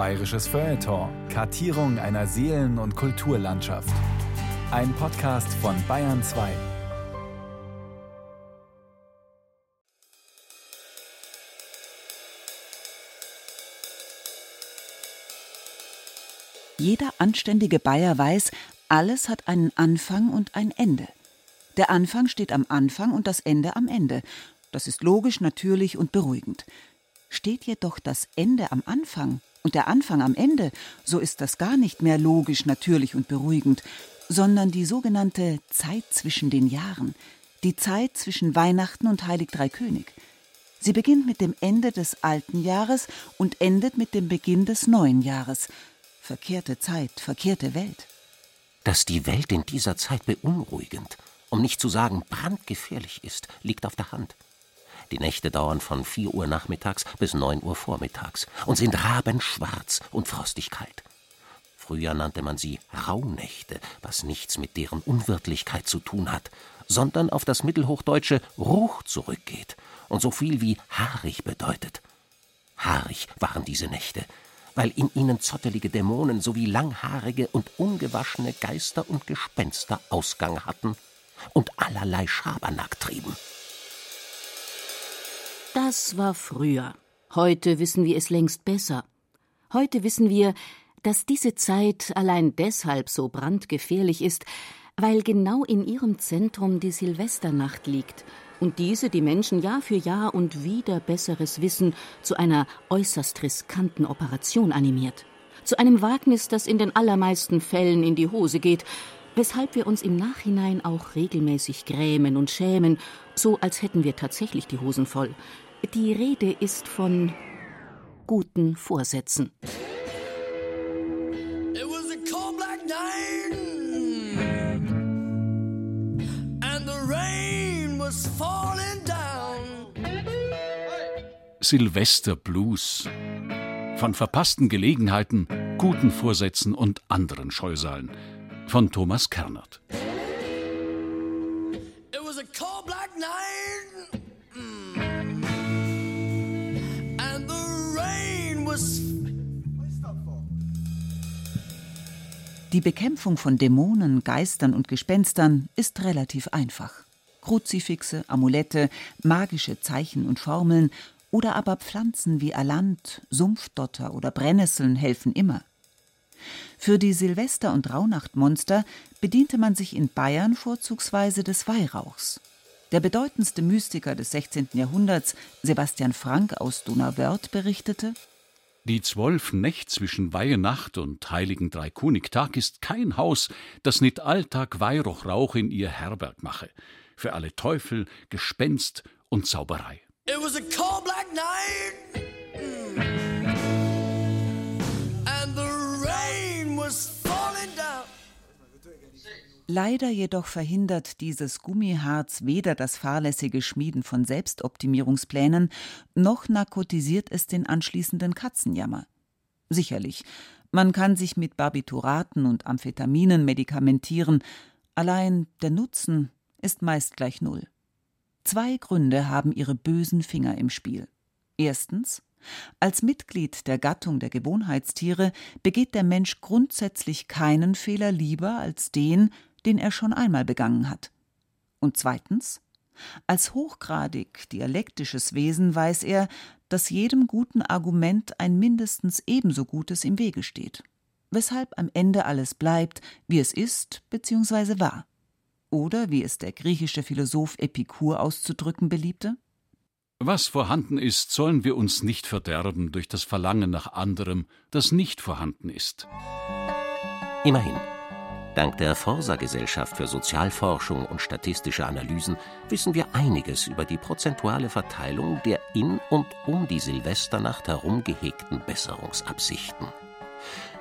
Bayerisches Feuilleton. Kartierung einer Seelen- und Kulturlandschaft. Ein Podcast von Bayern 2. Jeder anständige Bayer weiß, alles hat einen Anfang und ein Ende. Der Anfang steht am Anfang und das Ende am Ende. Das ist logisch, natürlich und beruhigend. Steht jedoch das Ende am Anfang und der Anfang am Ende, so ist das gar nicht mehr logisch, natürlich und beruhigend, sondern die sogenannte Zeit zwischen den Jahren, die Zeit zwischen Weihnachten und Heilig Drei König. Sie beginnt mit dem Ende des alten Jahres und endet mit dem Beginn des neuen Jahres. Verkehrte Zeit, verkehrte Welt. Dass die Welt in dieser Zeit beunruhigend, um nicht zu sagen brandgefährlich ist, liegt auf der Hand. Die Nächte dauern von 4 Uhr nachmittags bis 9 Uhr vormittags und sind rabenschwarz und frostig kalt. Früher nannte man sie Rauhnächte, was nichts mit deren Unwirtlichkeit zu tun hat, sondern auf das mittelhochdeutsche Ruch zurückgeht und so viel wie haarig bedeutet. Haarig waren diese Nächte, weil in ihnen zottelige Dämonen sowie langhaarige und ungewaschene Geister und Gespenster Ausgang hatten und allerlei Schabernack trieben. Das war früher. Heute wissen wir es längst besser. Heute wissen wir, dass diese Zeit allein deshalb so brandgefährlich ist, weil genau in ihrem Zentrum die Silvesternacht liegt und diese die Menschen Jahr für Jahr und wieder besseres Wissen zu einer äußerst riskanten Operation animiert. Zu einem Wagnis, das in den allermeisten Fällen in die Hose geht, weshalb wir uns im Nachhinein auch regelmäßig grämen und schämen, so als hätten wir tatsächlich die Hosen voll. Die Rede ist von guten Vorsätzen. Down. Silvesterblues. Von verpassten Gelegenheiten, guten Vorsätzen und anderen Scheusalen. Von Thomas Kernert. It was a cold black night, and the rain was. Die Bekämpfung von Dämonen, Geistern und Gespenstern ist relativ einfach. Kruzifixe, Amulette, magische Zeichen und Formeln oder aber Pflanzen wie Alant, Sumpfdotter oder Brennnesseln helfen immer. Für die Silvester- und Rauhnachtmonster bediente man sich in Bayern vorzugsweise des Weihrauchs. Der bedeutendste Mystiker des 16. Jahrhunderts, Sebastian Frank aus Donauwörth, berichtete: Die zwölf Nächt zwischen Weihnacht und Heiligen Dreikonigtag ist kein Haus, das nicht Alltag Weihrauchrauch in ihr Herberg mache. Für alle Teufel, Gespenst und Zauberei. It was a cold black night, mm, Leider jedoch verhindert dieses Gummiharz weder das fahrlässige Schmieden von Selbstoptimierungsplänen, noch narkotisiert es den anschließenden Katzenjammer. Sicherlich, man kann sich mit Barbituraten und Amphetaminen medikamentieren, allein der Nutzen ist meist gleich null. Zwei Gründe haben ihre bösen Finger im Spiel. Erstens als Mitglied der Gattung der Gewohnheitstiere begeht der Mensch grundsätzlich keinen Fehler lieber als den, den er schon einmal begangen hat. Und zweitens als hochgradig dialektisches Wesen weiß er, dass jedem guten Argument ein mindestens ebenso gutes im Wege steht, weshalb am Ende alles bleibt, wie es ist bzw. war. Oder wie es der griechische Philosoph Epikur auszudrücken beliebte? Was vorhanden ist, sollen wir uns nicht verderben durch das Verlangen nach anderem, das nicht vorhanden ist. Immerhin. Dank der Forsa-Gesellschaft für Sozialforschung und statistische Analysen wissen wir einiges über die prozentuale Verteilung der in und um die Silvesternacht herumgehegten Besserungsabsichten.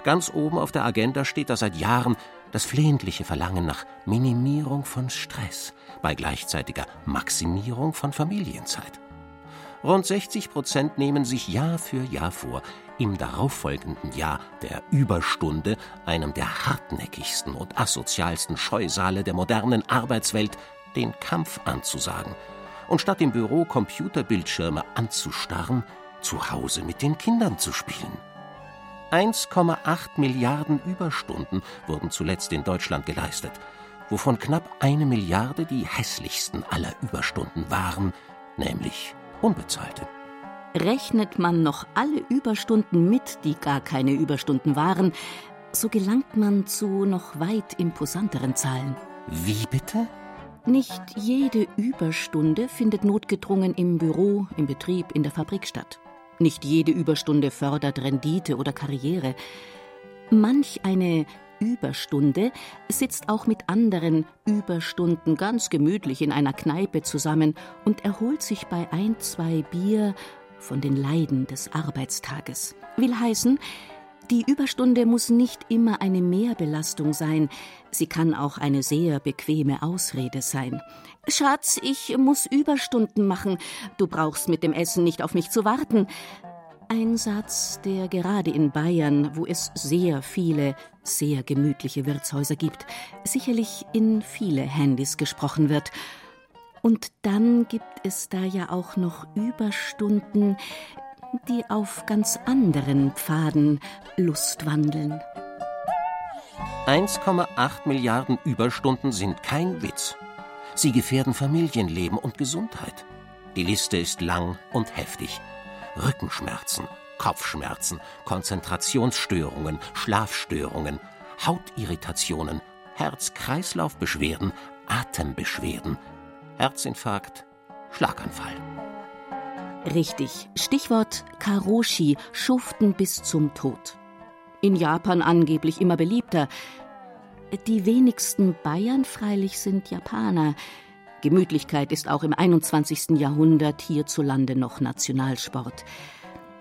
Ganz oben auf der Agenda steht da seit Jahren das flehentliche Verlangen nach Minimierung von Stress bei gleichzeitiger Maximierung von Familienzeit. Rund 60 Prozent nehmen sich Jahr für Jahr vor, im darauffolgenden Jahr der Überstunde, einem der hartnäckigsten und asozialsten Scheusale der modernen Arbeitswelt, den Kampf anzusagen und statt im Büro Computerbildschirme anzustarren, zu Hause mit den Kindern zu spielen. 1,8 Milliarden Überstunden wurden zuletzt in Deutschland geleistet, wovon knapp eine Milliarde die hässlichsten aller Überstunden waren, nämlich unbezahlte. Rechnet man noch alle Überstunden mit, die gar keine Überstunden waren, so gelangt man zu noch weit imposanteren Zahlen. Wie bitte? Nicht jede Überstunde findet notgedrungen im Büro, im Betrieb, in der Fabrik statt. Nicht jede Überstunde fördert Rendite oder Karriere. Manch eine Überstunde sitzt auch mit anderen Überstunden ganz gemütlich in einer Kneipe zusammen und erholt sich bei ein, zwei Bier von den Leiden des Arbeitstages. Will heißen, die Überstunde muss nicht immer eine Mehrbelastung sein, sie kann auch eine sehr bequeme Ausrede sein. Schatz, ich muss Überstunden machen, du brauchst mit dem Essen nicht auf mich zu warten. Ein Satz, der gerade in Bayern, wo es sehr viele, sehr gemütliche Wirtshäuser gibt, sicherlich in viele Handys gesprochen wird. Und dann gibt es da ja auch noch Überstunden, die auf ganz anderen Pfaden Lust wandeln. 1,8 Milliarden Überstunden sind kein Witz. Sie gefährden Familienleben und Gesundheit. Die Liste ist lang und heftig. Rückenschmerzen, Kopfschmerzen, Konzentrationsstörungen, Schlafstörungen, Hautirritationen, Herz-Kreislauf-Beschwerden, Atembeschwerden, Herzinfarkt, Schlaganfall. Richtig, Stichwort Karoshi, Schuften bis zum Tod. In Japan angeblich immer beliebter. Die wenigsten Bayern freilich sind Japaner. Gemütlichkeit ist auch im 21. Jahrhundert hierzulande noch Nationalsport.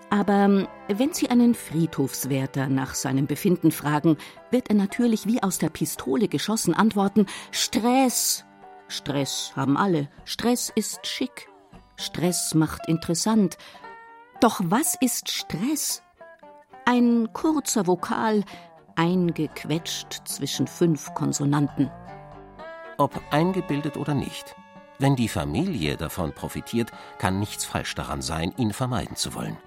Aber ähm, wenn Sie einen Friedhofswärter nach seinem Befinden fragen, wird er natürlich wie aus der Pistole geschossen antworten: Stress! Stress haben alle. Stress ist schick. Stress macht interessant. Doch was ist Stress? Ein kurzer Vokal, eingequetscht zwischen fünf Konsonanten. Ob eingebildet oder nicht, wenn die Familie davon profitiert, kann nichts falsch daran sein, ihn vermeiden zu wollen.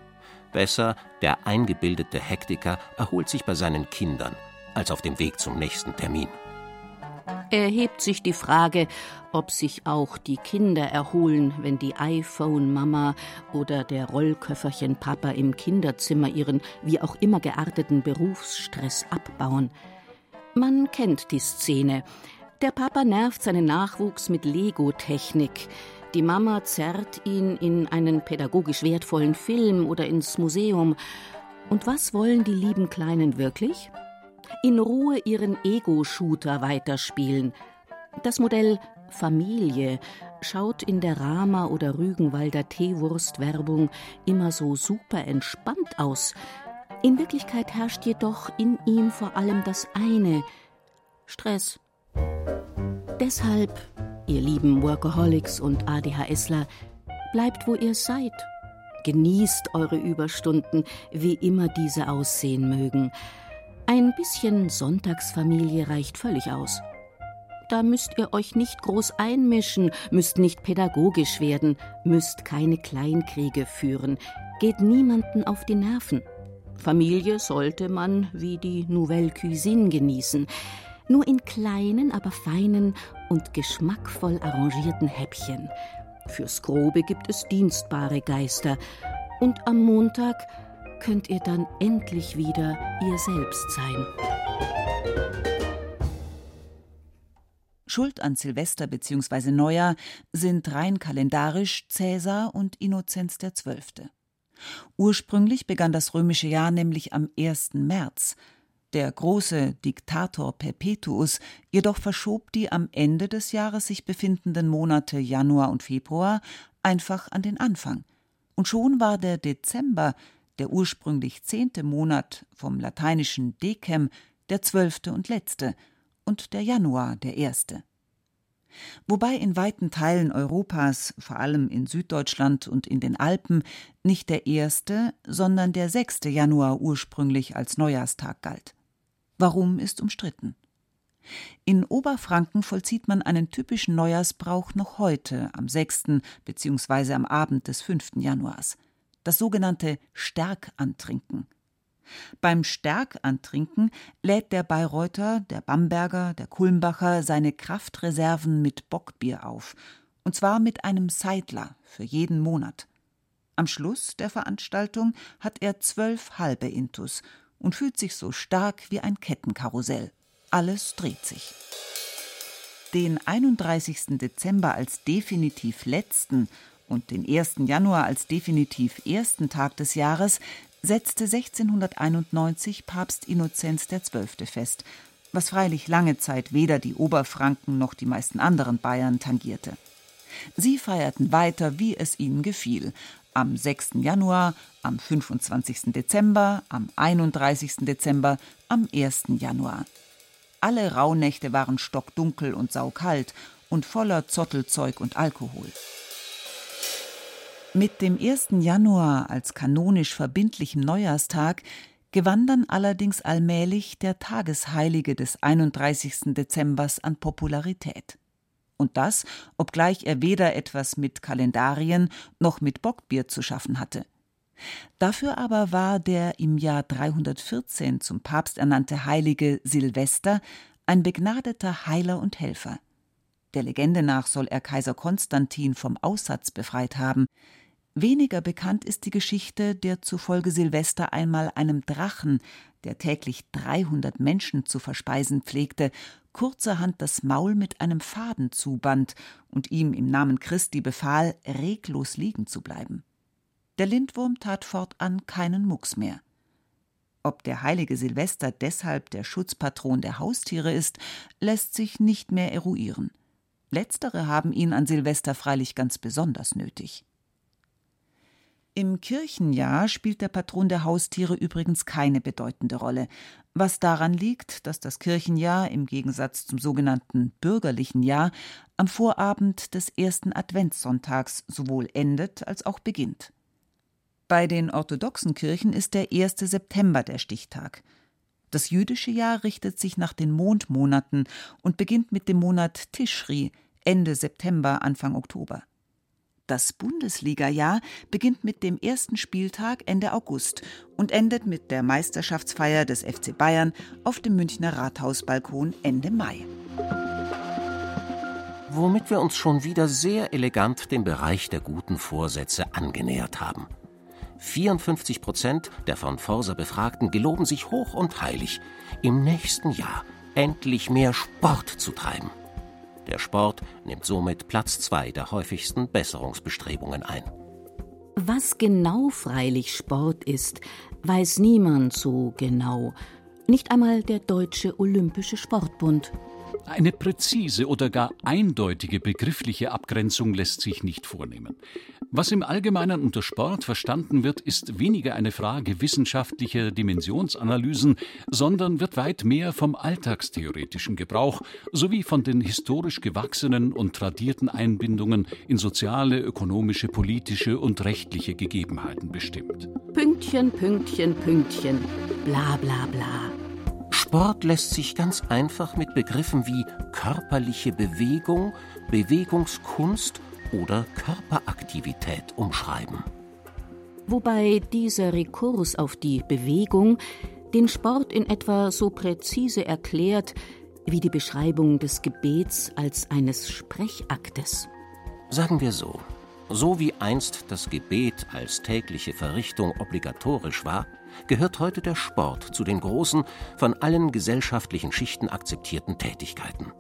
Besser, der eingebildete Hektiker erholt sich bei seinen Kindern, als auf dem Weg zum nächsten Termin erhebt sich die Frage, ob sich auch die Kinder erholen, wenn die iPhone-Mama oder der Rollköfferchen-Papa im Kinderzimmer ihren wie auch immer gearteten Berufsstress abbauen. Man kennt die Szene. Der Papa nervt seinen Nachwuchs mit Lego-Technik. Die Mama zerrt ihn in einen pädagogisch wertvollen Film oder ins Museum. Und was wollen die lieben Kleinen wirklich? In Ruhe ihren Ego-Shooter weiterspielen. Das Modell Familie schaut in der Rama oder Rügenwalder Teewurst-Werbung immer so super entspannt aus. In Wirklichkeit herrscht jedoch in ihm vor allem das eine: Stress. Deshalb, ihr lieben Workaholics und ADHSler, bleibt, wo ihr seid. Genießt eure Überstunden, wie immer diese aussehen mögen. Ein bisschen Sonntagsfamilie reicht völlig aus. Da müsst ihr euch nicht groß einmischen, müsst nicht pädagogisch werden, müsst keine Kleinkriege führen, geht niemanden auf die Nerven. Familie sollte man wie die Nouvelle Cuisine genießen, nur in kleinen, aber feinen und geschmackvoll arrangierten Häppchen. Fürs Grobe gibt es dienstbare Geister. Und am Montag könnt ihr dann endlich wieder ihr selbst sein. Schuld an Silvester bzw. Neujahr sind rein kalendarisch Cäsar und Innozenz XII. Ursprünglich begann das römische Jahr nämlich am 1. März. Der große Diktator Perpetuus jedoch verschob die am Ende des Jahres sich befindenden Monate Januar und Februar einfach an den Anfang. Und schon war der Dezember der ursprünglich zehnte Monat vom lateinischen Decem der zwölfte und letzte und der Januar der erste. Wobei in weiten Teilen Europas, vor allem in Süddeutschland und in den Alpen, nicht der erste, sondern der sechste Januar ursprünglich als Neujahrstag galt. Warum ist umstritten. In Oberfranken vollzieht man einen typischen Neujahrsbrauch noch heute, am 6. bzw. am Abend des 5. Januars das sogenannte Stärkantrinken. Beim Stärkantrinken lädt der Bayreuther, der Bamberger, der Kulmbacher seine Kraftreserven mit Bockbier auf, und zwar mit einem Seidler für jeden Monat. Am Schluss der Veranstaltung hat er zwölf halbe Intus und fühlt sich so stark wie ein Kettenkarussell. Alles dreht sich. Den 31. Dezember als definitiv letzten und den 1. Januar als definitiv ersten Tag des Jahres setzte 1691 Papst Innozenz XII. fest, was freilich lange Zeit weder die Oberfranken noch die meisten anderen Bayern tangierte. Sie feierten weiter, wie es ihnen gefiel, am 6. Januar, am 25. Dezember, am 31. Dezember, am 1. Januar. Alle Rauhnächte waren stockdunkel und saukalt und voller Zottelzeug und Alkohol. Mit dem 1. Januar als kanonisch verbindlichem Neujahrstag gewann dann allerdings allmählich der Tagesheilige des 31. Dezembers an Popularität. Und das, obgleich er weder etwas mit Kalendarien noch mit Bockbier zu schaffen hatte. Dafür aber war der im Jahr 314 zum Papst ernannte Heilige Silvester ein begnadeter Heiler und Helfer. Der Legende nach soll er Kaiser Konstantin vom Aussatz befreit haben, Weniger bekannt ist die Geschichte, der zufolge Silvester einmal einem Drachen, der täglich 300 Menschen zu verspeisen pflegte, kurzerhand das Maul mit einem Faden zuband und ihm im Namen Christi befahl, reglos liegen zu bleiben. Der Lindwurm tat fortan keinen Mucks mehr. Ob der heilige Silvester deshalb der Schutzpatron der Haustiere ist, lässt sich nicht mehr eruieren. Letztere haben ihn an Silvester freilich ganz besonders nötig. Im Kirchenjahr spielt der Patron der Haustiere übrigens keine bedeutende Rolle, was daran liegt, dass das Kirchenjahr im Gegensatz zum sogenannten bürgerlichen Jahr am Vorabend des ersten Adventssonntags sowohl endet als auch beginnt. Bei den orthodoxen Kirchen ist der 1. September der Stichtag. Das jüdische Jahr richtet sich nach den Mondmonaten und beginnt mit dem Monat Tischri Ende September, Anfang Oktober. Das Bundesliga-Jahr beginnt mit dem ersten Spieltag Ende August und endet mit der Meisterschaftsfeier des FC Bayern auf dem Münchner Rathausbalkon Ende Mai. Womit wir uns schon wieder sehr elegant dem Bereich der guten Vorsätze angenähert haben. 54 Prozent der von Forsa Befragten geloben sich hoch und heilig, im nächsten Jahr endlich mehr Sport zu treiben. Der Sport nimmt somit Platz zwei der häufigsten Besserungsbestrebungen ein. Was genau freilich Sport ist, weiß niemand so genau. Nicht einmal der Deutsche Olympische Sportbund. Eine präzise oder gar eindeutige begriffliche Abgrenzung lässt sich nicht vornehmen. Was im Allgemeinen unter Sport verstanden wird, ist weniger eine Frage wissenschaftlicher Dimensionsanalysen, sondern wird weit mehr vom alltagstheoretischen Gebrauch sowie von den historisch gewachsenen und tradierten Einbindungen in soziale, ökonomische, politische und rechtliche Gegebenheiten bestimmt. Pünktchen, Pünktchen, Pünktchen. Bla bla bla. Sport lässt sich ganz einfach mit Begriffen wie körperliche Bewegung, Bewegungskunst oder Körperaktivität umschreiben. Wobei dieser Rekurs auf die Bewegung den Sport in etwa so präzise erklärt wie die Beschreibung des Gebets als eines Sprechaktes. Sagen wir so, so wie einst das Gebet als tägliche Verrichtung obligatorisch war, gehört heute der Sport zu den großen, von allen gesellschaftlichen Schichten akzeptierten Tätigkeiten.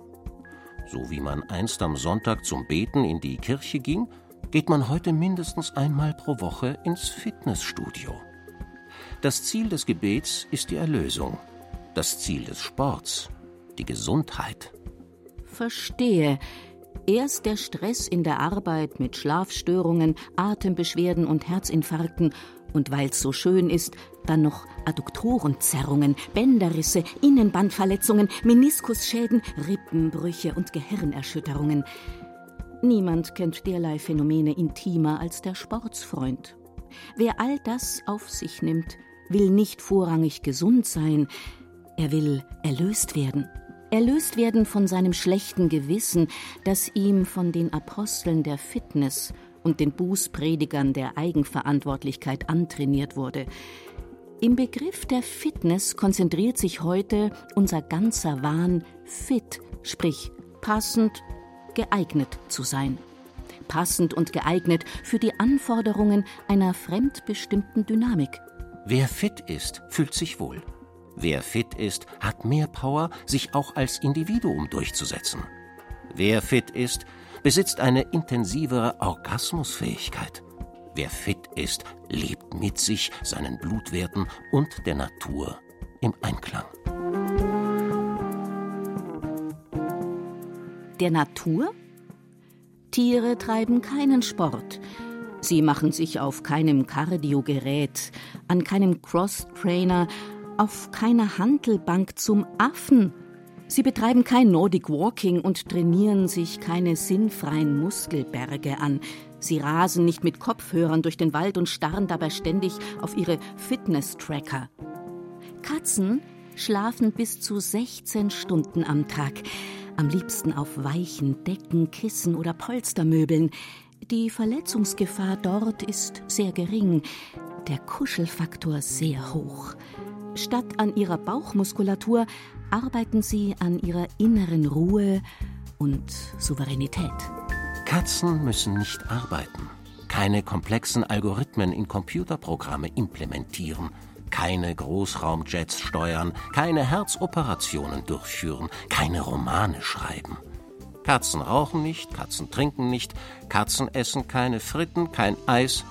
So wie man einst am Sonntag zum Beten in die Kirche ging, geht man heute mindestens einmal pro Woche ins Fitnessstudio. Das Ziel des Gebets ist die Erlösung, das Ziel des Sports die Gesundheit. Verstehe. Erst der Stress in der Arbeit mit Schlafstörungen, Atembeschwerden und Herzinfarkten und weil's so schön ist, dann noch Adduktorenzerrungen, Bänderrisse, Innenbandverletzungen, Meniskusschäden, Rippenbrüche und Gehirnerschütterungen. Niemand kennt derlei Phänomene intimer als der Sportsfreund. Wer all das auf sich nimmt, will nicht vorrangig gesund sein, er will erlöst werden. Erlöst werden von seinem schlechten Gewissen, das ihm von den Aposteln der Fitness und den Bußpredigern der Eigenverantwortlichkeit antrainiert wurde. Im Begriff der Fitness konzentriert sich heute unser ganzer Wahn fit, sprich passend, geeignet zu sein. Passend und geeignet für die Anforderungen einer fremdbestimmten Dynamik. Wer fit ist, fühlt sich wohl. Wer fit ist, hat mehr Power, sich auch als Individuum durchzusetzen. Wer fit ist, besitzt eine intensivere Orgasmusfähigkeit. Wer fit ist, lebt mit sich, seinen Blutwerten und der Natur im Einklang. Der Natur? Tiere treiben keinen Sport. Sie machen sich auf keinem Kardiogerät, an keinem Cross-Trainer, auf keiner Handelbank zum Affen. Sie betreiben kein Nordic Walking und trainieren sich keine sinnfreien Muskelberge an. Sie rasen nicht mit Kopfhörern durch den Wald und starren dabei ständig auf ihre Fitness-Tracker. Katzen schlafen bis zu 16 Stunden am Tag. Am liebsten auf weichen Decken, Kissen oder Polstermöbeln. Die Verletzungsgefahr dort ist sehr gering, der Kuschelfaktor sehr hoch. Statt an ihrer Bauchmuskulatur arbeiten sie an ihrer inneren Ruhe und Souveränität. Katzen müssen nicht arbeiten, keine komplexen Algorithmen in Computerprogramme implementieren, keine Großraumjets steuern, keine Herzoperationen durchführen, keine Romane schreiben. Katzen rauchen nicht, Katzen trinken nicht, Katzen essen keine Fritten, kein Eis,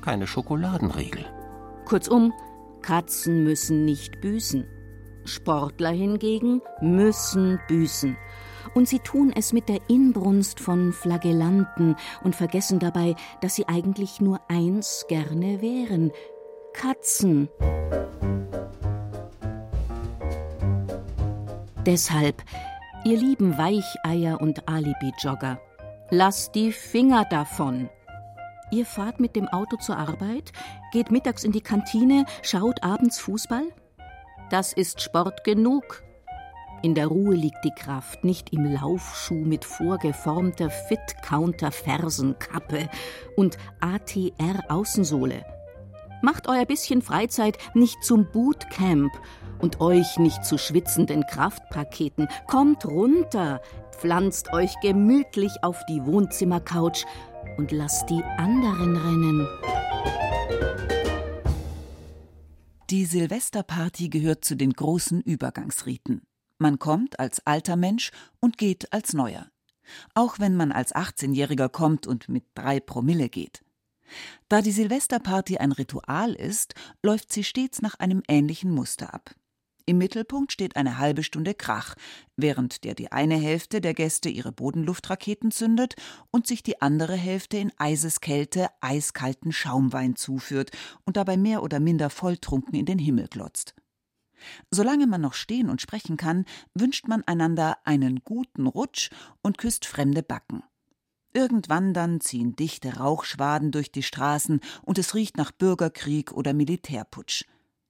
keine Schokoladenriegel. Kurzum, Katzen müssen nicht büßen. Sportler hingegen müssen büßen und sie tun es mit der Inbrunst von Flagellanten und vergessen dabei, dass sie eigentlich nur eins gerne wären Katzen. Deshalb, ihr lieben Weicheier und Alibi-Jogger, lasst die Finger davon. Ihr fahrt mit dem Auto zur Arbeit, geht mittags in die Kantine, schaut abends Fußball? Das ist Sport genug, in der Ruhe liegt die Kraft, nicht im Laufschuh mit vorgeformter Fit-Counter-Fersenkappe und ATR-Außensohle. Macht euer bisschen Freizeit nicht zum Bootcamp und euch nicht zu schwitzenden Kraftpaketen. Kommt runter, pflanzt euch gemütlich auf die Wohnzimmercouch und lasst die anderen rennen. Die Silvesterparty gehört zu den großen Übergangsriten. Man kommt als alter Mensch und geht als neuer. Auch wenn man als 18-Jähriger kommt und mit drei Promille geht. Da die Silvesterparty ein Ritual ist, läuft sie stets nach einem ähnlichen Muster ab. Im Mittelpunkt steht eine halbe Stunde Krach, während der die eine Hälfte der Gäste ihre Bodenluftraketen zündet und sich die andere Hälfte in Eiseskälte eiskalten Schaumwein zuführt und dabei mehr oder minder volltrunken in den Himmel glotzt. Solange man noch stehen und sprechen kann, wünscht man einander einen guten Rutsch und küsst fremde Backen. Irgendwann dann ziehen dichte Rauchschwaden durch die Straßen und es riecht nach Bürgerkrieg oder Militärputsch.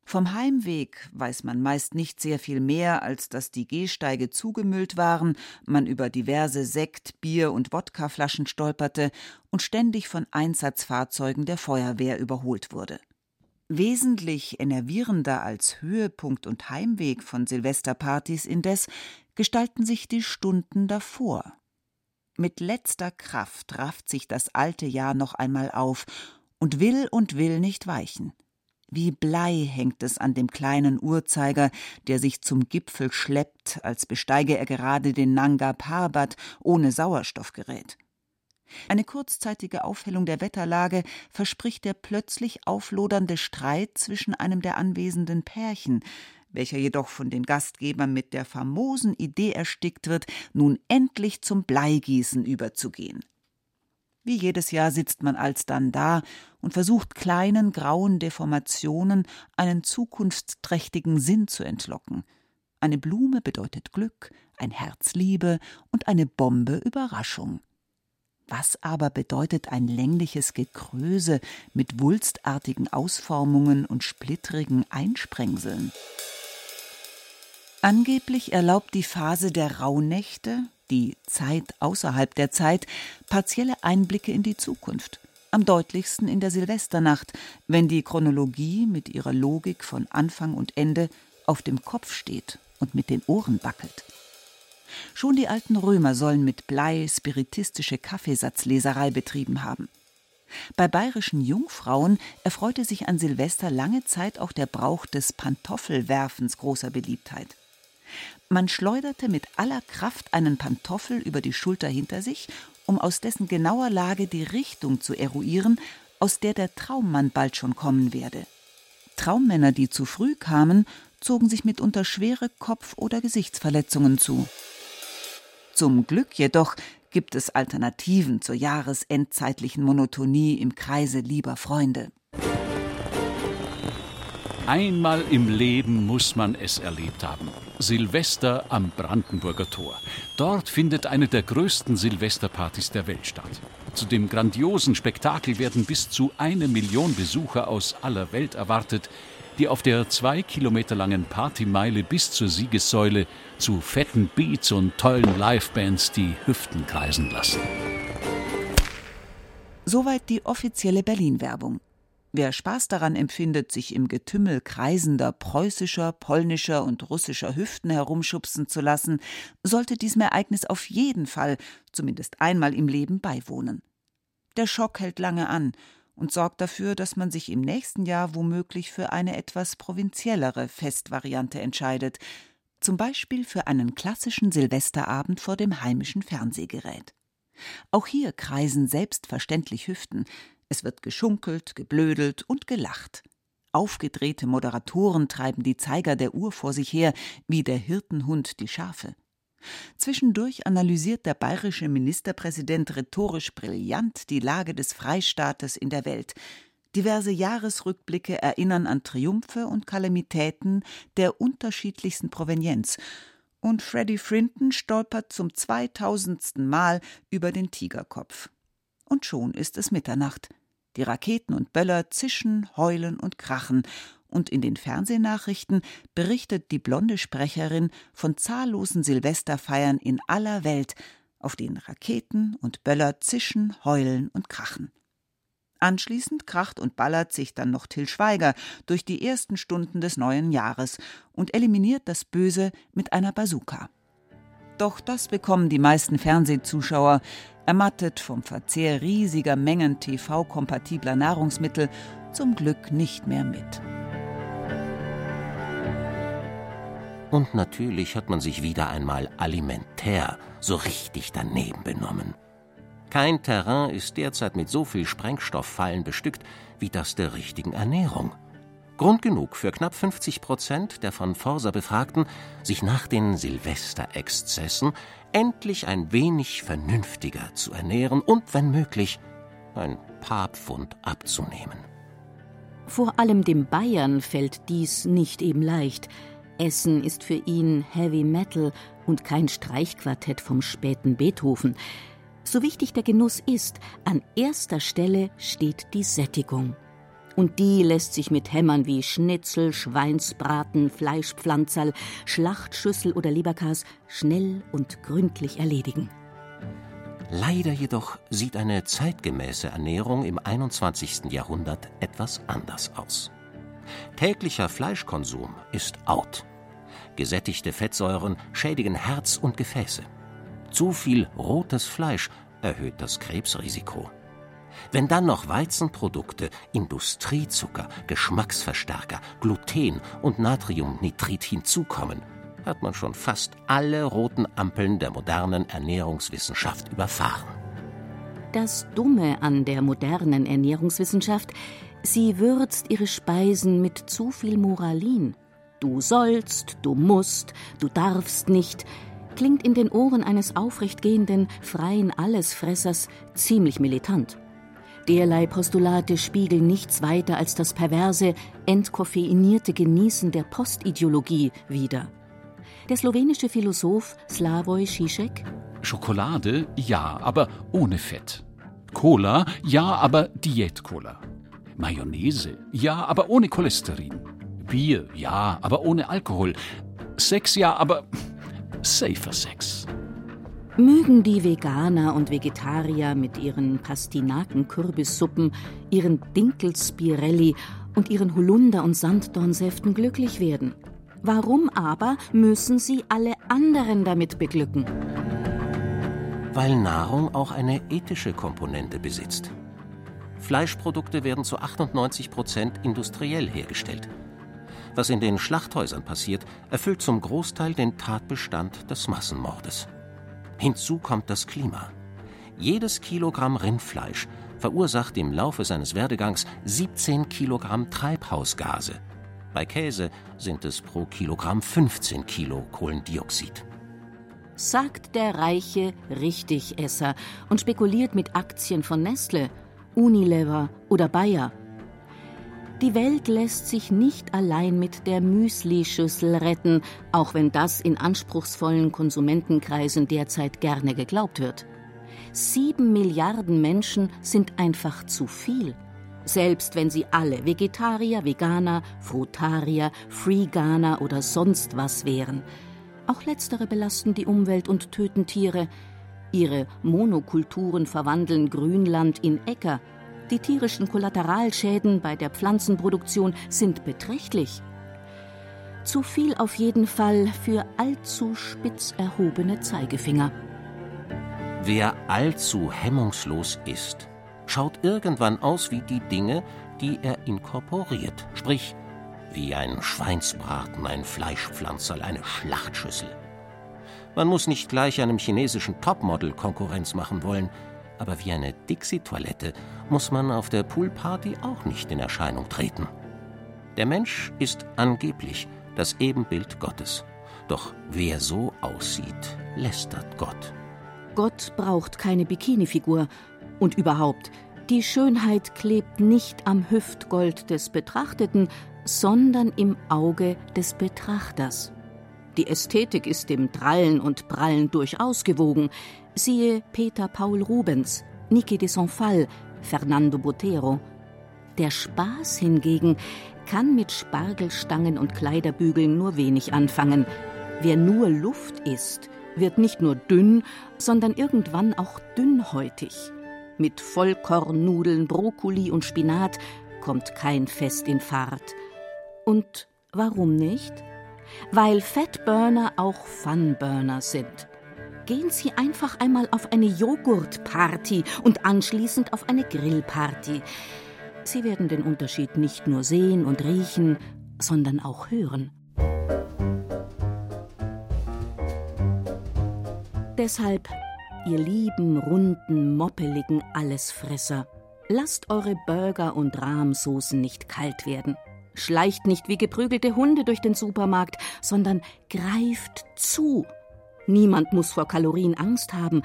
Vom Heimweg weiß man meist nicht sehr viel mehr, als dass die Gehsteige zugemüllt waren, man über diverse Sekt-, Bier- und Wodkaflaschen stolperte und ständig von Einsatzfahrzeugen der Feuerwehr überholt wurde. Wesentlich enervierender als Höhepunkt und Heimweg von Silvesterpartys indes gestalten sich die Stunden davor. Mit letzter Kraft rafft sich das alte Jahr noch einmal auf und will und will nicht weichen. Wie Blei hängt es an dem kleinen Uhrzeiger, der sich zum Gipfel schleppt, als besteige er gerade den Nanga Parbat ohne Sauerstoffgerät. Eine kurzzeitige Aufhellung der Wetterlage verspricht der plötzlich auflodernde Streit zwischen einem der anwesenden Pärchen, welcher jedoch von den Gastgebern mit der famosen Idee erstickt wird, nun endlich zum Bleigießen überzugehen. Wie jedes Jahr sitzt man alsdann da und versucht kleinen grauen Deformationen einen zukunftsträchtigen Sinn zu entlocken. Eine Blume bedeutet Glück, ein Herz Liebe und eine Bombe Überraschung. Was aber bedeutet ein längliches Gekröse mit wulstartigen Ausformungen und splittrigen Einsprengseln? Angeblich erlaubt die Phase der Rauhnächte, die Zeit außerhalb der Zeit, partielle Einblicke in die Zukunft. Am deutlichsten in der Silvesternacht, wenn die Chronologie mit ihrer Logik von Anfang und Ende auf dem Kopf steht und mit den Ohren wackelt. Schon die alten Römer sollen mit Blei spiritistische Kaffeesatzleserei betrieben haben. Bei bayerischen Jungfrauen erfreute sich an Silvester lange Zeit auch der Brauch des Pantoffelwerfens großer Beliebtheit. Man schleuderte mit aller Kraft einen Pantoffel über die Schulter hinter sich, um aus dessen genauer Lage die Richtung zu eruieren, aus der der Traummann bald schon kommen werde. Traummänner, die zu früh kamen, zogen sich mitunter schwere Kopf- oder Gesichtsverletzungen zu. Zum Glück jedoch gibt es Alternativen zur jahresendzeitlichen Monotonie im Kreise lieber Freunde. Einmal im Leben muss man es erlebt haben. Silvester am Brandenburger Tor. Dort findet eine der größten Silvesterpartys der Welt statt. Zu dem grandiosen Spektakel werden bis zu eine Million Besucher aus aller Welt erwartet, die auf der zwei Kilometer langen Partymeile bis zur Siegessäule zu fetten Beats und tollen Livebands die Hüften kreisen lassen. Soweit die offizielle Berlin-Werbung. Wer Spaß daran empfindet, sich im Getümmel kreisender preußischer, polnischer und russischer Hüften herumschubsen zu lassen, sollte diesem Ereignis auf jeden Fall, zumindest einmal im Leben, beiwohnen. Der Schock hält lange an und sorgt dafür, dass man sich im nächsten Jahr womöglich für eine etwas provinziellere Festvariante entscheidet, zum Beispiel für einen klassischen Silvesterabend vor dem heimischen Fernsehgerät. Auch hier kreisen selbstverständlich Hüften, es wird geschunkelt, geblödelt und gelacht. Aufgedrehte Moderatoren treiben die Zeiger der Uhr vor sich her, wie der Hirtenhund die Schafe. Zwischendurch analysiert der bayerische Ministerpräsident rhetorisch brillant die Lage des Freistaates in der Welt. Diverse Jahresrückblicke erinnern an Triumphe und Kalamitäten der unterschiedlichsten Provenienz. Und Freddy Frinton stolpert zum zweitausendsten Mal über den Tigerkopf. Und schon ist es Mitternacht. Die Raketen und Böller zischen, heulen und krachen, und in den Fernsehnachrichten berichtet die blonde Sprecherin von zahllosen Silvesterfeiern in aller Welt, auf denen Raketen und Böller zischen, heulen und krachen. Anschließend kracht und ballert sich dann noch Till Schweiger durch die ersten Stunden des neuen Jahres und eliminiert das Böse mit einer Bazooka. Doch das bekommen die meisten Fernsehzuschauer, ermattet vom Verzehr riesiger Mengen TV-kompatibler Nahrungsmittel, zum Glück nicht mehr mit. Und natürlich hat man sich wieder einmal alimentär so richtig daneben benommen. Kein Terrain ist derzeit mit so viel Sprengstofffallen bestückt wie das der richtigen Ernährung. Grund genug für knapp 50 Prozent der von Forsa Befragten, sich nach den Silvesterexzessen endlich ein wenig vernünftiger zu ernähren und, wenn möglich, ein paar Pfund abzunehmen. Vor allem dem Bayern fällt dies nicht eben leicht. Essen ist für ihn Heavy Metal und kein Streichquartett vom späten Beethoven. So wichtig der Genuss ist, an erster Stelle steht die Sättigung. Und die lässt sich mit Hämmern wie Schnitzel, Schweinsbraten, Fleischpflanzerl, Schlachtschüssel oder Leberkas schnell und gründlich erledigen. Leider jedoch sieht eine zeitgemäße Ernährung im 21. Jahrhundert etwas anders aus. Täglicher Fleischkonsum ist out. Gesättigte Fettsäuren schädigen Herz und Gefäße. Zu viel rotes Fleisch erhöht das Krebsrisiko. Wenn dann noch Weizenprodukte, Industriezucker, Geschmacksverstärker, Gluten und Natriumnitrit hinzukommen, hat man schon fast alle roten Ampeln der modernen Ernährungswissenschaft überfahren. Das Dumme an der modernen Ernährungswissenschaft, sie würzt ihre Speisen mit zu viel Moralin. Du sollst, du musst, du darfst nicht, klingt in den Ohren eines aufrechtgehenden, freien Allesfressers ziemlich militant. Derlei Postulate spiegeln nichts weiter als das perverse, entkoffeinierte Genießen der Postideologie wider. Der slowenische Philosoph Slavoj Žižek Schokolade, ja, aber ohne Fett. Cola, ja, aber Diät-Cola. Mayonnaise, ja, aber ohne Cholesterin. Bier, ja, aber ohne Alkohol. Sex, ja, aber safer Sex. Mögen die Veganer und Vegetarier mit ihren Pastinaken-Kürbissuppen, ihren Dinkelspirelli und ihren Holunder- und Sanddornsäften glücklich werden. Warum aber müssen sie alle anderen damit beglücken? Weil Nahrung auch eine ethische Komponente besitzt. Fleischprodukte werden zu 98 Prozent industriell hergestellt. Was in den Schlachthäusern passiert, erfüllt zum Großteil den Tatbestand des Massenmordes. Hinzu kommt das Klima. Jedes Kilogramm Rindfleisch verursacht im Laufe seines Werdegangs 17 Kilogramm Treibhausgase. Bei Käse sind es pro Kilogramm 15 Kilo Kohlendioxid. Sagt der reiche Richtigesser und spekuliert mit Aktien von Nestle, Unilever oder Bayer. Die Welt lässt sich nicht allein mit der Müslischüssel retten, auch wenn das in anspruchsvollen Konsumentenkreisen derzeit gerne geglaubt wird. Sieben Milliarden Menschen sind einfach zu viel. Selbst wenn sie alle Vegetarier, Veganer, Frutarier, Freeganer oder sonst was wären. Auch letztere belasten die Umwelt und töten Tiere. Ihre Monokulturen verwandeln Grünland in Äcker die tierischen Kollateralschäden bei der Pflanzenproduktion sind beträchtlich. Zu viel auf jeden Fall für allzu spitz erhobene Zeigefinger. Wer allzu hemmungslos ist, schaut irgendwann aus wie die Dinge, die er inkorporiert, sprich wie ein Schweinsbraten, ein Fleischpflanzerl, eine Schlachtschüssel. Man muss nicht gleich einem chinesischen Topmodel Konkurrenz machen wollen, aber wie eine Dixie-Toilette muss man auf der Poolparty auch nicht in Erscheinung treten. Der Mensch ist angeblich das Ebenbild Gottes. Doch wer so aussieht, lästert Gott. Gott braucht keine Bikini-Figur. Und überhaupt, die Schönheit klebt nicht am Hüftgold des Betrachteten, sondern im Auge des Betrachters. Die Ästhetik ist dem Drallen und Prallen durchaus gewogen. Siehe Peter Paul Rubens, Niki de Sonfal, Fernando Botero. Der Spaß hingegen kann mit Spargelstangen und Kleiderbügeln nur wenig anfangen. Wer nur Luft isst, wird nicht nur dünn, sondern irgendwann auch dünnhäutig. Mit Vollkornnudeln, Brokkoli und Spinat kommt kein Fest in Fahrt. Und warum nicht? Weil Fettburner auch Funburner sind. Gehen Sie einfach einmal auf eine Joghurtparty und anschließend auf eine Grillparty. Sie werden den Unterschied nicht nur sehen und riechen, sondern auch hören. Deshalb, ihr lieben, runden, moppeligen Allesfresser, lasst eure Burger und Rahmsoßen nicht kalt werden. Schleicht nicht wie geprügelte Hunde durch den Supermarkt, sondern greift zu. Niemand muss vor Kalorien Angst haben.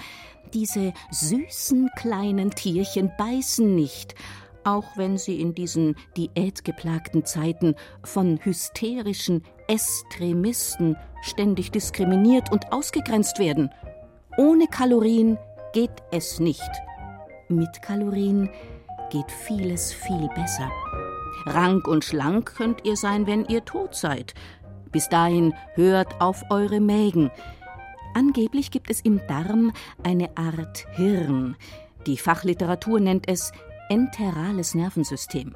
Diese süßen kleinen Tierchen beißen nicht, auch wenn sie in diesen diätgeplagten Zeiten von hysterischen Extremisten ständig diskriminiert und ausgegrenzt werden. Ohne Kalorien geht es nicht. Mit Kalorien geht vieles viel besser. Rank und schlank könnt ihr sein, wenn ihr tot seid. Bis dahin hört auf eure Mägen. Angeblich gibt es im Darm eine Art Hirn. Die Fachliteratur nennt es enterales Nervensystem.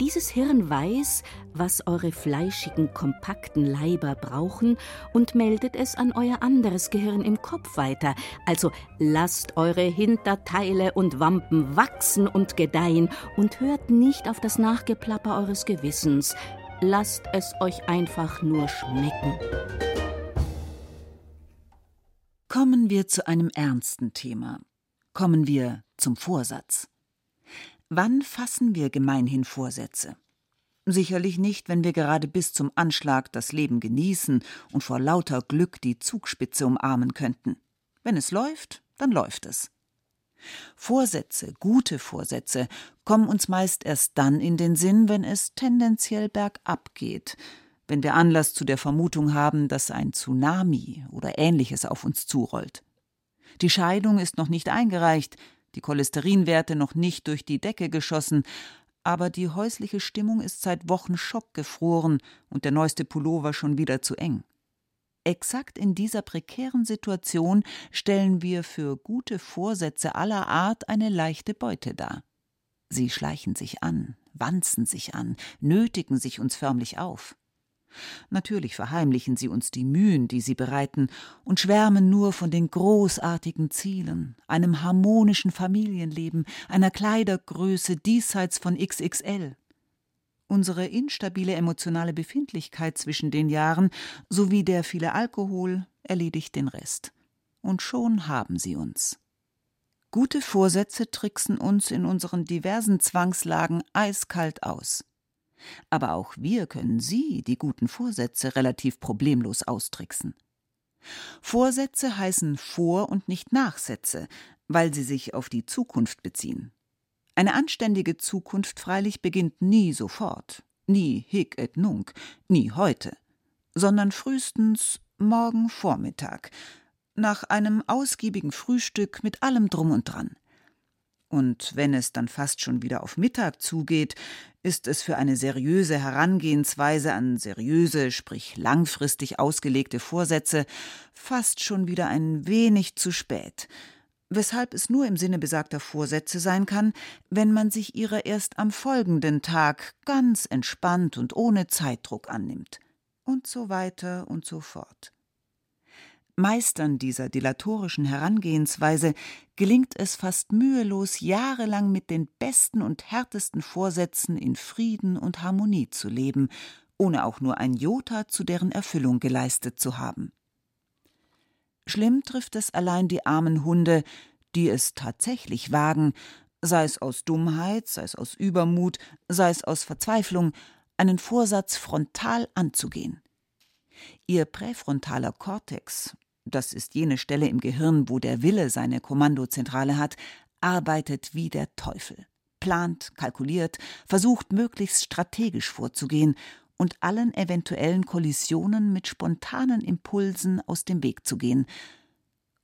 Dieses Hirn weiß, was eure fleischigen, kompakten Leiber brauchen und meldet es an euer anderes Gehirn im Kopf weiter. Also lasst eure Hinterteile und Wampen wachsen und gedeihen und hört nicht auf das Nachgeplapper eures Gewissens. Lasst es euch einfach nur schmecken. Kommen wir zu einem ernsten Thema. Kommen wir zum Vorsatz. Wann fassen wir gemeinhin Vorsätze? Sicherlich nicht, wenn wir gerade bis zum Anschlag das Leben genießen und vor lauter Glück die Zugspitze umarmen könnten. Wenn es läuft, dann läuft es. Vorsätze, gute Vorsätze, kommen uns meist erst dann in den Sinn, wenn es tendenziell bergab geht, wenn wir Anlass zu der Vermutung haben, dass ein Tsunami oder ähnliches auf uns zurollt. Die Scheidung ist noch nicht eingereicht, die Cholesterinwerte noch nicht durch die Decke geschossen, aber die häusliche Stimmung ist seit Wochen schockgefroren und der neueste Pullover schon wieder zu eng. Exakt in dieser prekären Situation stellen wir für gute Vorsätze aller Art eine leichte Beute dar. Sie schleichen sich an, wanzen sich an, nötigen sich uns förmlich auf. Natürlich verheimlichen sie uns die Mühen, die sie bereiten, und schwärmen nur von den großartigen Zielen, einem harmonischen Familienleben, einer Kleidergröße diesseits von XXL. Unsere instabile emotionale Befindlichkeit zwischen den Jahren sowie der viele Alkohol erledigt den Rest. Und schon haben sie uns. Gute Vorsätze tricksen uns in unseren diversen Zwangslagen eiskalt aus. Aber auch wir können Sie, die guten Vorsätze, relativ problemlos austricksen. Vorsätze heißen Vor- und nicht Nachsätze, weil sie sich auf die Zukunft beziehen. Eine anständige Zukunft freilich beginnt nie sofort, nie hic et nunc, nie heute, sondern frühestens morgen Vormittag, nach einem ausgiebigen Frühstück mit allem drum und dran. Und wenn es dann fast schon wieder auf Mittag zugeht, ist es für eine seriöse Herangehensweise an seriöse, sprich langfristig ausgelegte Vorsätze fast schon wieder ein wenig zu spät, weshalb es nur im Sinne besagter Vorsätze sein kann, wenn man sich ihrer erst am folgenden Tag ganz entspannt und ohne Zeitdruck annimmt. Und so weiter und so fort. Meistern dieser dilatorischen Herangehensweise gelingt es fast mühelos, jahrelang mit den besten und härtesten Vorsätzen in Frieden und Harmonie zu leben, ohne auch nur ein Jota zu deren Erfüllung geleistet zu haben. Schlimm trifft es allein die armen Hunde, die es tatsächlich wagen, sei es aus Dummheit, sei es aus Übermut, sei es aus Verzweiflung, einen Vorsatz frontal anzugehen. Ihr präfrontaler Kortex, das ist jene Stelle im Gehirn, wo der Wille seine Kommandozentrale hat, arbeitet wie der Teufel, plant, kalkuliert, versucht möglichst strategisch vorzugehen und allen eventuellen Kollisionen mit spontanen Impulsen aus dem Weg zu gehen.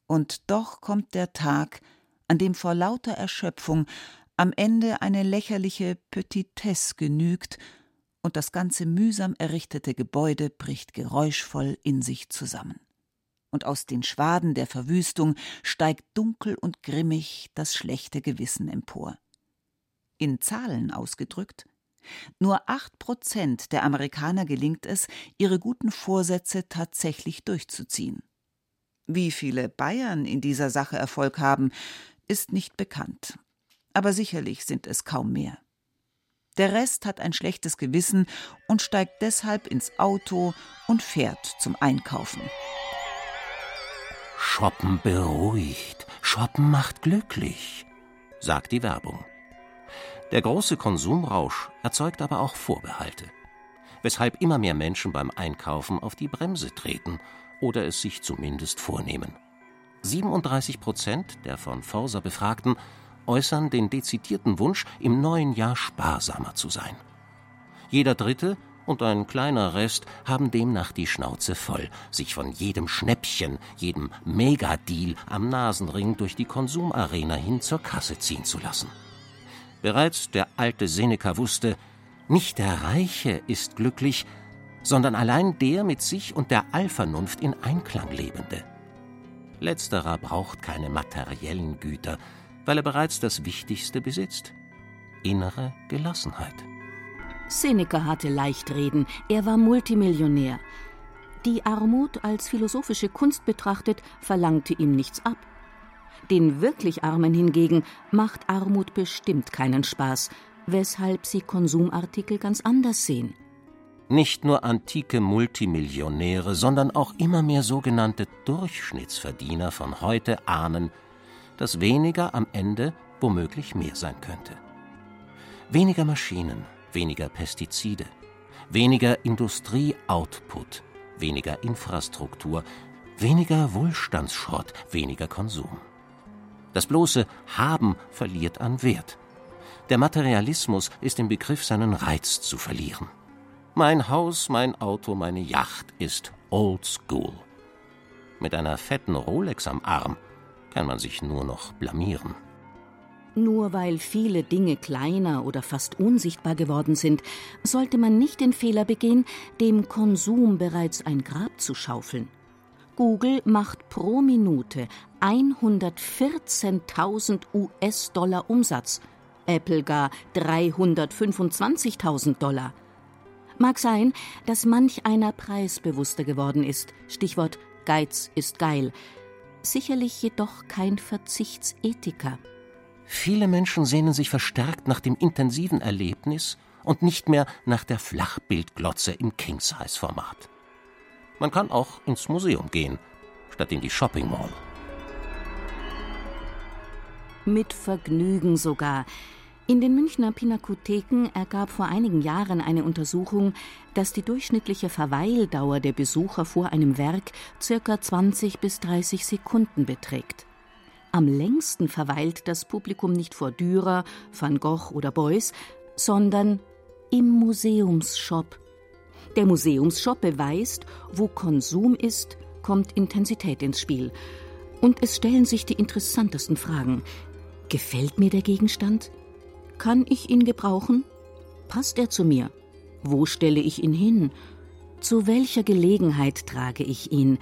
Und doch kommt der Tag, an dem vor lauter Erschöpfung am Ende eine lächerliche Petitesse genügt und das ganze mühsam errichtete Gebäude bricht geräuschvoll in sich zusammen und aus den Schwaden der Verwüstung steigt dunkel und grimmig das schlechte Gewissen empor. In Zahlen ausgedrückt nur acht Prozent der Amerikaner gelingt es, ihre guten Vorsätze tatsächlich durchzuziehen. Wie viele Bayern in dieser Sache Erfolg haben, ist nicht bekannt. Aber sicherlich sind es kaum mehr. Der Rest hat ein schlechtes Gewissen und steigt deshalb ins Auto und fährt zum Einkaufen. Shoppen beruhigt, Shoppen macht glücklich, sagt die Werbung. Der große Konsumrausch erzeugt aber auch Vorbehalte, weshalb immer mehr Menschen beim Einkaufen auf die Bremse treten oder es sich zumindest vornehmen. 37 Prozent der von Forsa Befragten äußern den dezidierten Wunsch, im neuen Jahr sparsamer zu sein. Jeder Dritte und ein kleiner Rest haben demnach die Schnauze voll, sich von jedem Schnäppchen, jedem Megadeal am Nasenring durch die Konsumarena hin zur Kasse ziehen zu lassen. Bereits der alte Seneca wusste, nicht der Reiche ist glücklich, sondern allein der mit sich und der Allvernunft in Einklang lebende. Letzterer braucht keine materiellen Güter, weil er bereits das Wichtigste besitzt innere Gelassenheit. Seneca hatte Leichtreden, er war Multimillionär. Die Armut als philosophische Kunst betrachtet, verlangte ihm nichts ab. Den wirklich Armen hingegen macht Armut bestimmt keinen Spaß, weshalb sie Konsumartikel ganz anders sehen. Nicht nur antike Multimillionäre, sondern auch immer mehr sogenannte Durchschnittsverdiener von heute ahnen, dass weniger am Ende womöglich mehr sein könnte. Weniger Maschinen, weniger Pestizide, weniger Industrieoutput, weniger Infrastruktur, weniger Wohlstandsschrott, weniger Konsum. Das bloße Haben verliert an Wert. Der Materialismus ist im Begriff, seinen Reiz zu verlieren. Mein Haus, mein Auto, meine Yacht ist old school. Mit einer fetten Rolex am Arm kann man sich nur noch blamieren. Nur weil viele Dinge kleiner oder fast unsichtbar geworden sind, sollte man nicht den Fehler begehen, dem Konsum bereits ein Grab zu schaufeln. Google macht pro Minute 114.000 US-Dollar Umsatz, Apple gar 325.000 Dollar. Mag sein, dass manch einer preisbewusster geworden ist. Stichwort Geiz ist geil. Sicherlich jedoch kein Verzichtsethiker. Viele Menschen sehnen sich verstärkt nach dem intensiven Erlebnis und nicht mehr nach der Flachbildglotze im King-Size-Format. Man kann auch ins Museum gehen, statt in die Shopping Mall. Mit Vergnügen sogar. In den Münchner Pinakotheken ergab vor einigen Jahren eine Untersuchung, dass die durchschnittliche Verweildauer der Besucher vor einem Werk ca. 20 bis 30 Sekunden beträgt. Am längsten verweilt das Publikum nicht vor Dürer, Van Gogh oder Beuys, sondern im Museumsshop. Der Museumsshop beweist, wo Konsum ist, kommt Intensität ins Spiel. Und es stellen sich die interessantesten Fragen. Gefällt mir der Gegenstand? Kann ich ihn gebrauchen? Passt er zu mir? Wo stelle ich ihn hin? Zu welcher Gelegenheit trage ich ihn?